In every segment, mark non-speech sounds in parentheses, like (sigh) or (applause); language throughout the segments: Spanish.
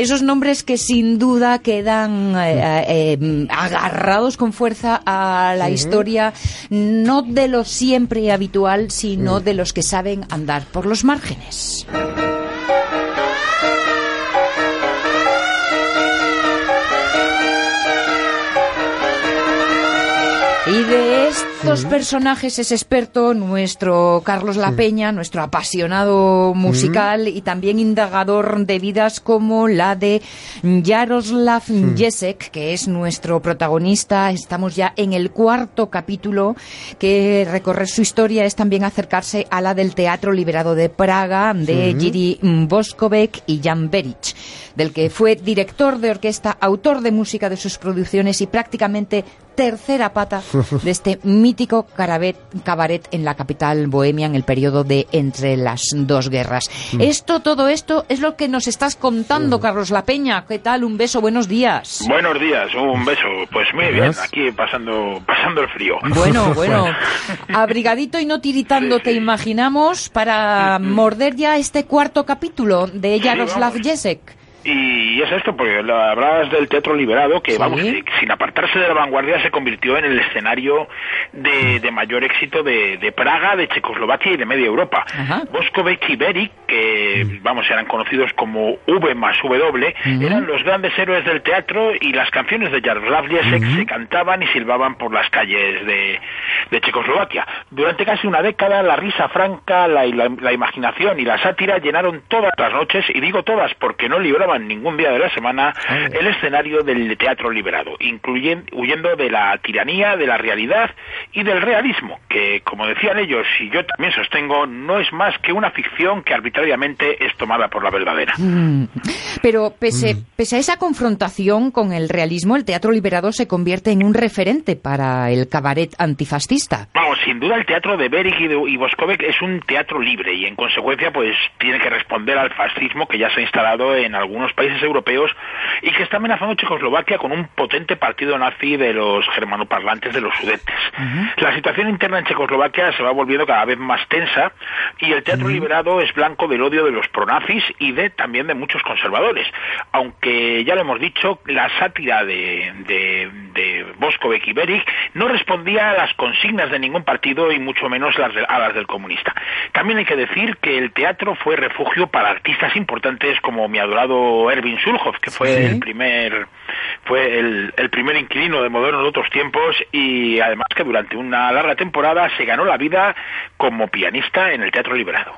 Esos nombres que sin duda quedan eh, eh, agarrados con fuerza a la historia, no de lo siempre habitual, sino de los que saben andar por los márgenes. Y de estos personajes es experto nuestro Carlos La Peña, nuestro apasionado musical y también indagador de vidas como la de Jaroslav Jesek, que es nuestro protagonista. Estamos ya en el cuarto capítulo, que recorrer su historia es también acercarse a la del Teatro Liberado de Praga, de Jiri Boskovec y Jan Beric, del que fue director de orquesta, autor de música de sus producciones y prácticamente tercera pata (laughs) de este mítico carabet- cabaret en la capital bohemia en el periodo de entre las dos guerras. Esto, todo esto es lo que nos estás contando, Carlos La Peña. ¿Qué tal? Un beso, buenos días. Buenos días, un beso. Pues muy bien, aquí pasando pasando el frío. Bueno, (laughs) bueno, abrigadito y no tiritando, te imaginamos, para morder ya este cuarto capítulo de Jaroslav vamos. Jesek. Y es esto, porque hablabas del teatro liberado, que Sí. vamos, sin apartarse de la vanguardia, se convirtió en el escenario de, de mayor éxito de, de Praga, de Checoslovaquia y de media Europa. Boskovec y Beric, que vamos, eran conocidos como V más W, eran los grandes héroes del teatro y las canciones de Jaroslav Jesek se cantaban y silbaban por las calles de, de Checoslovaquia. Durante casi una década, la risa franca, la, la- la imaginación y la sátira llenaron todas las noches, y digo todas porque no libraban ningún día de la semana, el escenario del teatro liberado, incluyen, huyendo de la tiranía, de la realidad y del realismo, que, como decían ellos, y yo también sostengo, no es más que una ficción que arbitrariamente es tomada por la verdadera. Mm. Pero pese, pese a esa confrontación con el realismo, el teatro liberado se convierte en un referente para el cabaret antifascista. Vamos, sin duda el teatro de Beric y, de, y Boskovec es un teatro libre y en consecuencia pues tiene que responder al fascismo que ya se ha instalado en algunos países europeos y que está amenazando Checoslovaquia con un potente partido nazi de los germanoparlantes de los sudetes. La situación interna en Checoslovaquia se va volviendo cada vez más tensa y el teatro liberado es blanco del odio de los pronazis y de también de muchos conservadores. Aunque ya lo hemos dicho, la sátira de, de, de Boskovec y Beric no respondía a las consignas de ningún partido y mucho menos las de- a las del comunista. También hay que decir que el teatro fue refugio para artistas importantes como mi adorado Erwin Sulhoff, que fue Sí. el primer fue el, el primer inquilino de modernos de otros tiempos y además que durante una larga temporada se ganó la vida como pianista en el teatro liberado.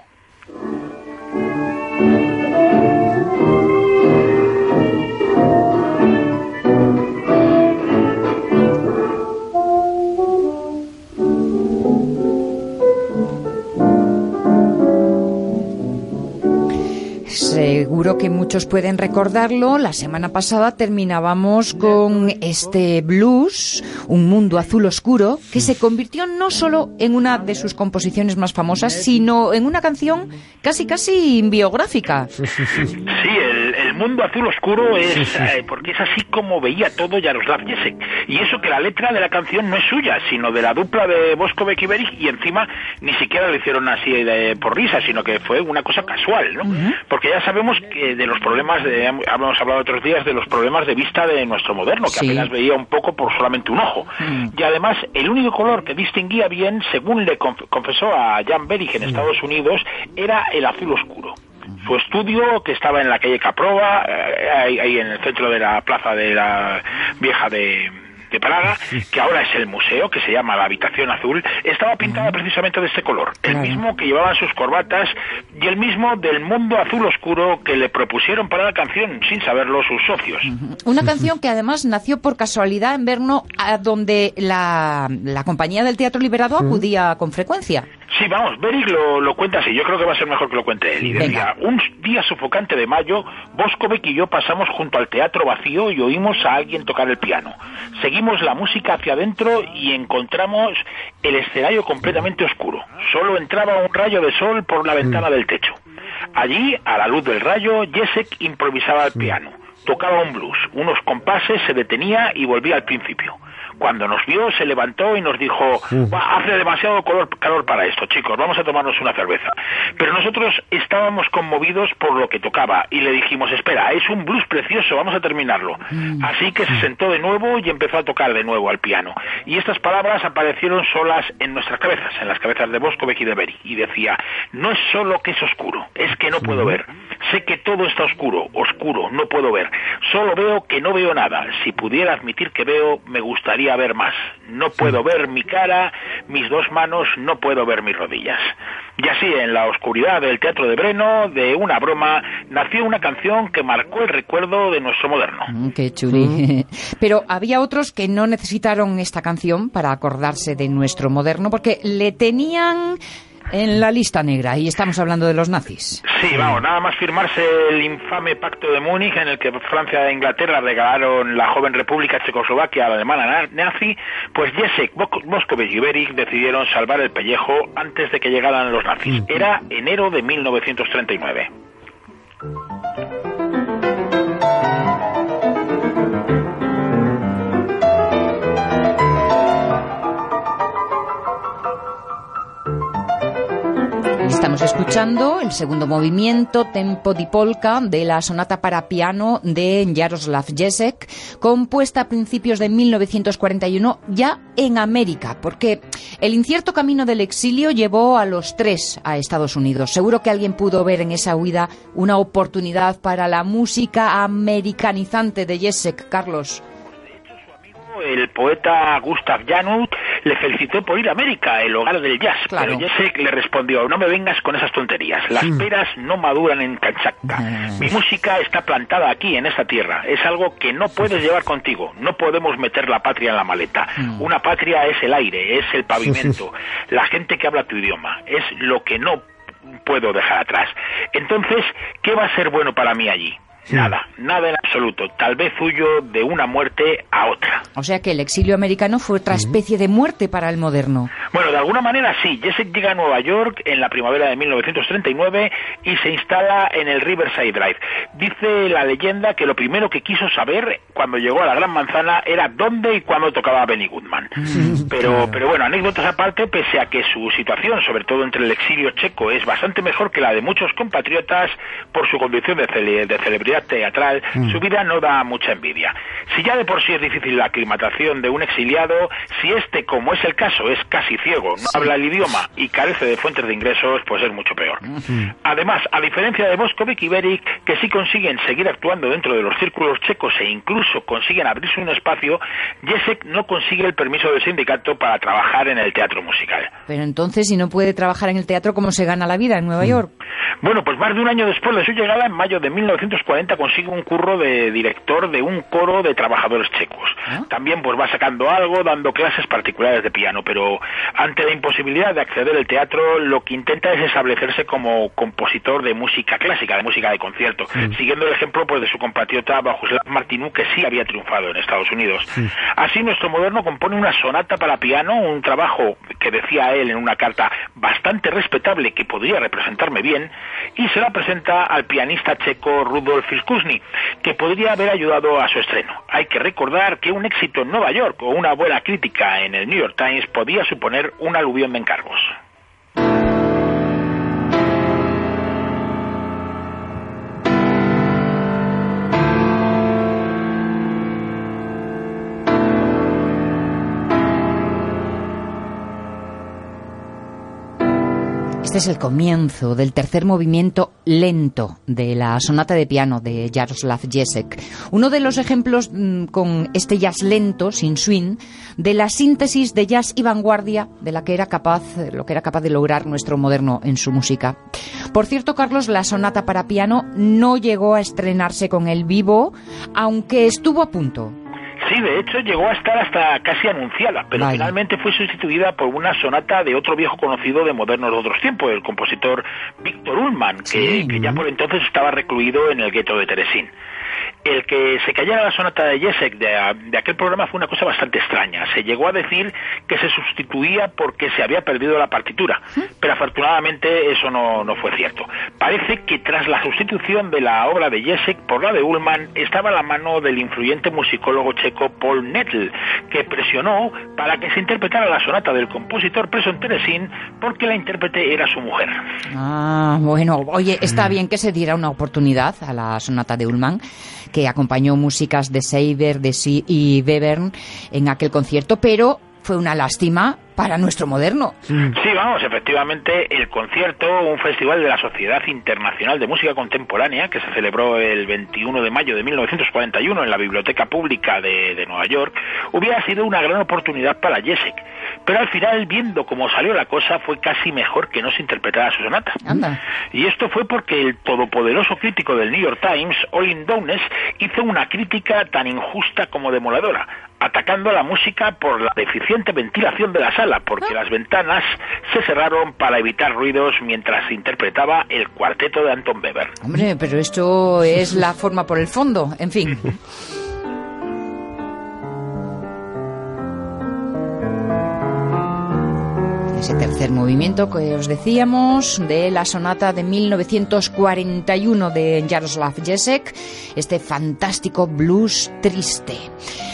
Seguro que muchos pueden recordarlo. La semana pasada terminábamos con este blues, Un mundo azul oscuro, que se convirtió no solo en una de sus composiciones más famosas, sino en una canción casi casi biográfica. Sí, el, el mundo azul oscuro es eh, porque es así como veía todo Jaroslav Jesek. Y eso que la letra de la canción no es suya, sino de la dupla de Boskovec y Beric, y encima ni siquiera lo hicieron así de- por risa, sino que fue una cosa casual, ¿no? Porque ya sabemos que de los problemas, de, hemos hablado otros días de los problemas de vista de nuestro moderno, que Sí. apenas veía un poco por solamente un ojo. Y además, el único color que distinguía bien, según le conf- confesó a Jan Beric en Estados Unidos, era el azul oscuro. Su estudio, que estaba en la calle Caprova, eh, ahí, ahí en el centro de la plaza de la vieja de, de Praga, que ahora es el museo, que se llama la Habitación Azul, estaba pintada precisamente de este color. El mismo que llevaban sus corbatas y el mismo del mundo azul oscuro que le propusieron para la canción, sin saberlo sus socios. Una canción que además nació por casualidad en Brno, a donde la, la compañía del Teatro Liberado acudía con frecuencia. Sí, vamos, Beric lo, lo cuenta así. Yo creo que va a ser mejor que lo cuente él. Y decía, un día sofocante de mayo, Boskovec y yo pasamos junto al teatro vacío y oímos a alguien tocar el piano. Seguimos la música hacia adentro y encontramos el escenario completamente oscuro. Solo entraba un rayo de sol por la ventana del techo. Allí, a la luz del rayo, Jesek improvisaba el piano. Tocaba un blues. Unos compases se detenía y volvía al principio. Cuando nos vio, se levantó y nos dijo, hace demasiado calor para esto, chicos, vamos a tomarnos una cerveza. Pero nosotros estábamos conmovidos por lo que tocaba y le dijimos, espera, es un blues precioso, vamos a terminarlo. Mm. Así que se sentó de nuevo y empezó a tocar de nuevo al piano. Y estas palabras aparecieron solas en nuestras cabezas, en las cabezas de Bosco, y de Berry. Y decía, no es solo que es oscuro, es que no puedo ver. Sé que todo está oscuro, oscuro, no puedo ver. Solo veo que no veo nada. Si pudiera admitir que veo, me gustaría ver más. No puedo ver mi cara, mis dos manos, no puedo ver mis rodillas. Y así, en la oscuridad del Teatro de Breno, de una broma, nació una canción que marcó el recuerdo de nuestro moderno. Mm, qué chuli. (laughs) Pero había otros que no necesitaron esta canción para acordarse de nuestro moderno, porque le tenían en la lista negra y estamos hablando de los nazis. Sí, vamos, nada más firmarse el infame pacto de Múnich en el que Francia e Inglaterra regalaron la joven república Checoslovaquia a la alemana nazi, pues Jacek Moscovich y Beric decidieron salvar el pellejo antes de que llegaran los nazis. Mm. Era enero de 1939. Estamos escuchando el segundo movimiento, Tempo di Polka, de la sonata para piano de Jaroslav Jesek, compuesta a principios de 1941 ya en América, porque el incierto camino del exilio llevó a los tres a Estados Unidos. Seguro que alguien pudo ver en esa huida una oportunidad para la música americanizante de Jesek, Carlos el poeta Gustav Janut le felicitó por ir a América, el hogar del jazz. Claro. Pero Jesse le respondió, no me vengas con esas tonterías. Las peras no maduran en Kanchatka. Mi música está plantada aquí, en esta tierra. Es algo que no puedes llevar contigo. No podemos meter la patria en la maleta. Una patria es el aire, es el pavimento, la gente que habla tu idioma. Es lo que no puedo dejar atrás. Entonces, ¿qué va a ser bueno para mí allí? Nada, nada en absoluto. Tal vez huyo de una muerte a otra. O sea que el exilio americano fue otra especie de muerte para el moderno. Bueno, de alguna manera sí. Jesse llega a Nueva York en la primavera de 1939 y se instala en el Riverside Drive. Dice la leyenda que lo primero que quiso saber cuando llegó a la Gran Manzana era dónde y cuándo tocaba Benny Goodman. Pero, pero bueno, anécdotas aparte, pese a que su situación, sobre todo entre el exilio checo, es bastante mejor que la de muchos compatriotas por su condición de, de celebridad teatral, mm. su vida no da mucha envidia. Si ya de por sí es difícil la aclimatación de un exiliado, si este, como es el caso, es casi ciego, no habla el idioma y carece de fuentes de ingresos, pues es mucho peor. Además, a diferencia de Boskovic y Beric, que sí consiguen seguir actuando dentro de los círculos checos e incluso consiguen abrirse un espacio, Jesek no consigue el permiso del sindicato para trabajar en el teatro musical. Pero entonces, si no puede trabajar en el teatro, ¿cómo se gana la vida en Nueva mm. York? Bueno, pues más de un año después de su llegada, en mayo de 1940, consigue un curro de director de un coro de trabajadores checos. ¿Ah? También pues va sacando algo, dando clases particulares de piano, pero ante la imposibilidad de acceder al teatro, lo que intenta es establecerse como compositor de música clásica, de música de concierto, siguiendo el ejemplo pues de su compatriota Bajuslav Martinú, que sí había triunfado en Estados Unidos. Así, nuestro moderno compone una sonata para piano, un trabajo que decía él en una carta bastante respetable que podría representarme bien, y se la presenta al pianista checo Rudolf Fiskusny, que podría haber ayudado a su estreno. Hay que recordar que un éxito en Nueva York o una buena crítica en el New York Times podía suponer un aluvión de encargos. Este es el comienzo del tercer movimiento lento de la sonata de piano de Jaroslav Jesek. Uno de los ejemplos mm, con este jazz lento, sin swing, de la síntesis de jazz y vanguardia de la que era capaz, lo que era capaz de lograr nuestro moderno en su música. Por cierto, Carlos, la sonata para piano no llegó a estrenarse con el vivo, aunque estuvo a punto. Sí, de hecho llegó a estar hasta casi anunciada, pero finalmente fue sustituida por una sonata de otro viejo conocido de modernos de otros tiempos, el compositor Víctor Ullmann, que, ya por entonces estaba recluido en el gueto de Teresín. el que se cayera la sonata de Jesek de, aquel programa fue una cosa bastante extraña. Se llegó a decir que se sustituía porque se había perdido la partitura, pero afortunadamente eso no, no fue cierto. Parece que tras la sustitución de la obra de Jesek por la de Ullman estaba la mano del influyente musicólogo checo Paul Nettel, que presionó para que se interpretara la sonata del compositor preso en Teresín porque la intérprete era su mujer. Ah, bueno, oye, está bien que se diera una oportunidad a la sonata de Ullman que acompañó músicas de Seiber de y Webern en aquel concierto, pero fue una lástima para nuestro moderno. Sí, vamos, efectivamente, el concierto, un festival de la Sociedad Internacional de Música Contemporánea, que se celebró el 21 de mayo de 1941 en la Biblioteca Pública de, Nueva York, hubiera sido una gran oportunidad para Jessic. Pero al final, viendo cómo salió la cosa, fue casi mejor que no se interpretara su sonata. Y esto fue porque el todopoderoso crítico del New York Times, Olin Downes, hizo una crítica tan injusta como demoledora, atacando a la música por la deficiente ventilación de la sala, porque las ventanas se cerraron para evitar ruidos mientras se interpretaba el cuarteto de Anton Weber. Hombre, pero esto es la forma por el fondo, en fin. (laughs) ese tercer movimiento que os decíamos de la sonata de 1941 de Jaroslav Jesek, este fantástico blues triste.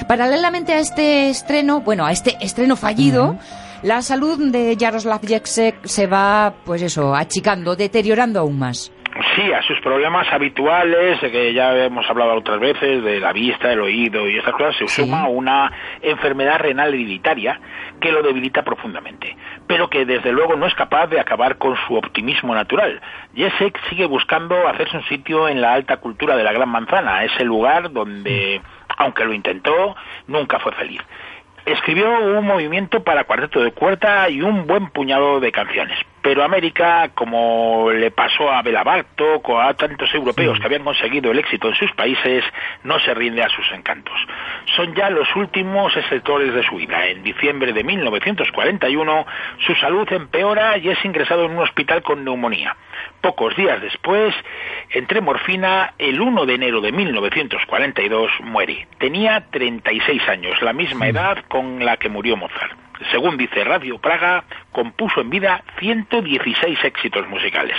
Paralelamente a este estreno, bueno, a este estreno fallido, la salud de Jaroslav Jesek se va, pues eso, achicando, deteriorando aún más. Sí, a sus problemas habituales, que ya hemos hablado otras veces, de la vista, el oído y estas cosas, se suma una enfermedad renal hereditaria que lo debilita profundamente, pero que desde luego no es capaz de acabar con su optimismo natural. Jesek sigue buscando hacerse un sitio en la alta cultura de la Gran Manzana, ese lugar donde, aunque lo intentó, nunca fue feliz escribió un movimiento para cuarteto de cuerda y un buen puñado de canciones. Pero América, como le pasó a Bela Bartok o a tantos europeos que habían conseguido el éxito en sus países, no se rinde a sus encantos. Son ya los últimos sectores de su vida. En diciembre de 1941, su salud empeora y es ingresado en un hospital con neumonía. Pocos días después, entre morfina, el 1 de enero de 1942 muere. Tenía 36 años, la misma edad con la que murió Mozart. Según dice Radio Praga, compuso en vida 116 éxitos musicales.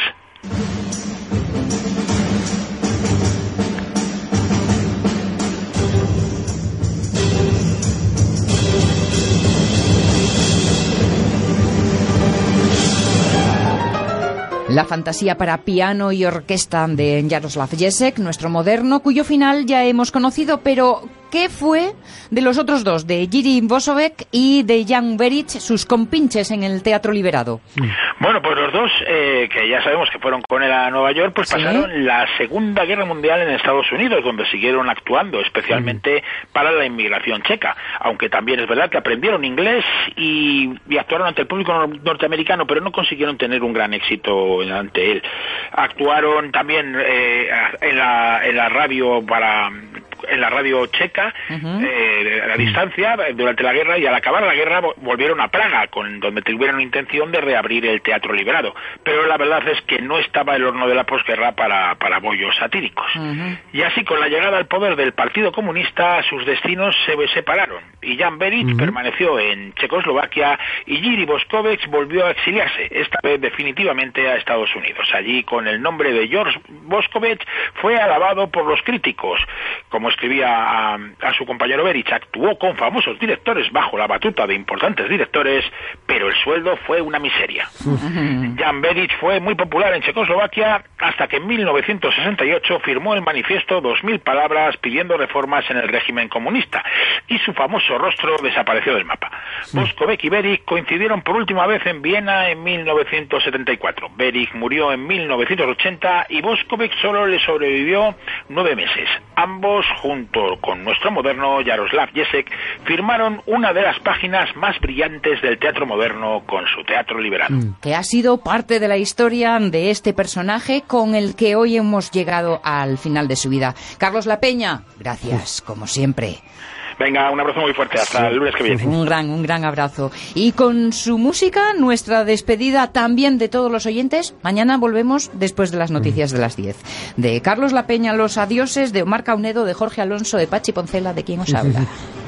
La fantasía para piano y orquesta de Jaroslav Jesek, nuestro moderno, cuyo final ya hemos conocido, pero ¿Qué fue de los otros dos, de Jiri Bosovek y de Jan Beric, sus compinches en el Teatro Liberado? Bueno, pues los dos, eh, que ya sabemos que fueron con él a Nueva York, pues pasaron la Segunda Guerra Mundial en Estados Unidos, donde siguieron actuando, especialmente para la inmigración checa. Aunque también es verdad que aprendieron inglés y, actuaron ante el público norteamericano, pero no consiguieron tener un gran éxito ante él. Actuaron también eh, en, la, en la radio para en la radio checa eh, a la distancia durante la guerra y al acabar la guerra volvieron a Praga, con donde tuvieron intención de reabrir el teatro liberado. Pero la verdad es que no estaba el horno de la posguerra para, para bollos satíricos. Y así, con la llegada al poder del Partido Comunista, sus destinos se separaron. Y Jan Beric permaneció en Checoslovaquia y Jiri Boskovich volvió a exiliarse, esta vez definitivamente a Estados Unidos. Allí, con el nombre de George Boskovich, fue alabado por los críticos, como escribía a, su compañero Berich, actuó con famosos directores bajo la batuta de importantes directores, pero el sueldo fue una miseria. Jan Berich fue muy popular en Checoslovaquia hasta que en 1968 firmó el manifiesto 2000 palabras pidiendo reformas en el régimen comunista y su famoso rostro desapareció del mapa. Boskovec y Berich coincidieron por última vez en Viena en 1974. Berich murió en 1980 y Boskovec solo le sobrevivió nueve meses. Ambos junto con nuestro moderno Jaroslav Jesek, firmaron una de las páginas más brillantes del teatro moderno con su teatro liberado. Mm. Que ha sido parte de la historia de este personaje con el que hoy hemos llegado al final de su vida. Carlos La Peña, gracias, como siempre. Venga, un abrazo muy fuerte. Hasta el lunes que viene. Un gran, un gran abrazo. Y con su música, nuestra despedida también de todos los oyentes. Mañana volvemos después de las noticias de las 10. De Carlos La Peña, los adioses, de Omar Caunedo, de Jorge Alonso, de Pachi Poncela, de quien os habla. (laughs)